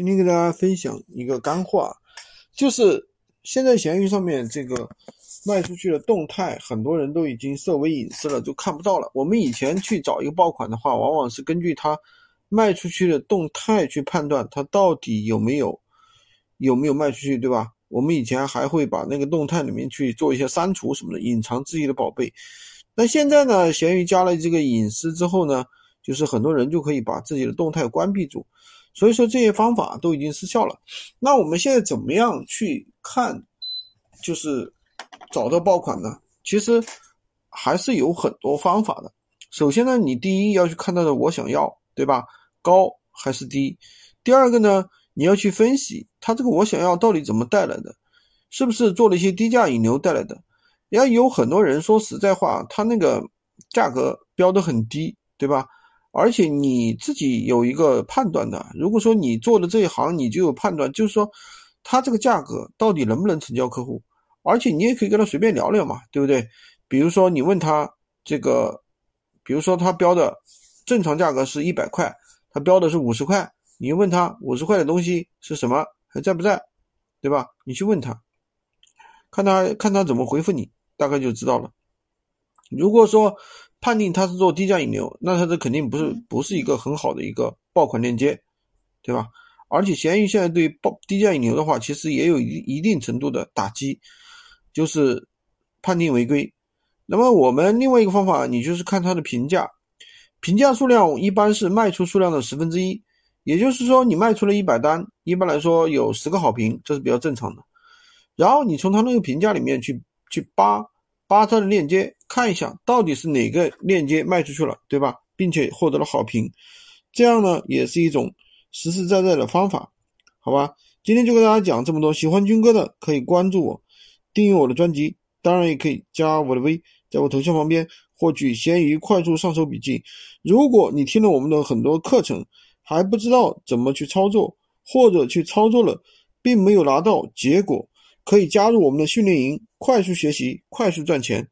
今天跟大家分享一个干货，就是现在闲鱼上面这个卖出去的动态，很多人都已经设为隐私了，就看不到了。我们以前去找一个爆款的话，往往是根据它卖出去的动态去判断它到底有没有有没有卖出去，对吧？我们以前还会把那个动态里面去做一些删除什么的，隐藏自己的宝贝。那现在呢，闲鱼加了这个隐私之后呢，就是很多人就可以把自己的动态关闭住。所以说这些方法都已经失效了。那我们现在怎么样去看，就是找到爆款呢？其实还是有很多方法的。首先呢，你第一要去看到的我想要，对吧？高还是低？第二个呢，你要去分析它这个我想要到底怎么带来的，是不是做了一些低价引流带来的？也有很多人说实在话，他那个价格标的很低，对吧？而且你自己有一个判断的，如果说你做的这一行，你就有判断，就是说，他这个价格到底能不能成交客户？而且你也可以跟他随便聊聊嘛，对不对？比如说你问他这个，比如说他标的正常价格是一百块，他标的是五十块，你问他五十块的东西是什么，还在不在，对吧？你去问他，看他看他怎么回复你，大概就知道了。如果说，判定它是做低价引流，那它这肯定不是不是一个很好的一个爆款链接，对吧？而且闲鱼现在对爆低价引流的话，其实也有一一定程度的打击，就是判定违规。那么我们另外一个方法，你就是看它的评价，评价数量一般是卖出数量的十分之一，也就是说你卖出了一百单，一般来说有十个好评，这是比较正常的。然后你从它那个评价里面去去扒。扒它的链接看一下，到底是哪个链接卖出去了，对吧？并且获得了好评，这样呢也是一种实实在在的方法，好吧？今天就跟大家讲这么多，喜欢军哥的可以关注我，订阅我的专辑，当然也可以加我的微，在我头像旁边获取闲鱼快速上手笔记。如果你听了我们的很多课程，还不知道怎么去操作，或者去操作了并没有拿到结果。可以加入我们的训练营，快速学习，快速赚钱。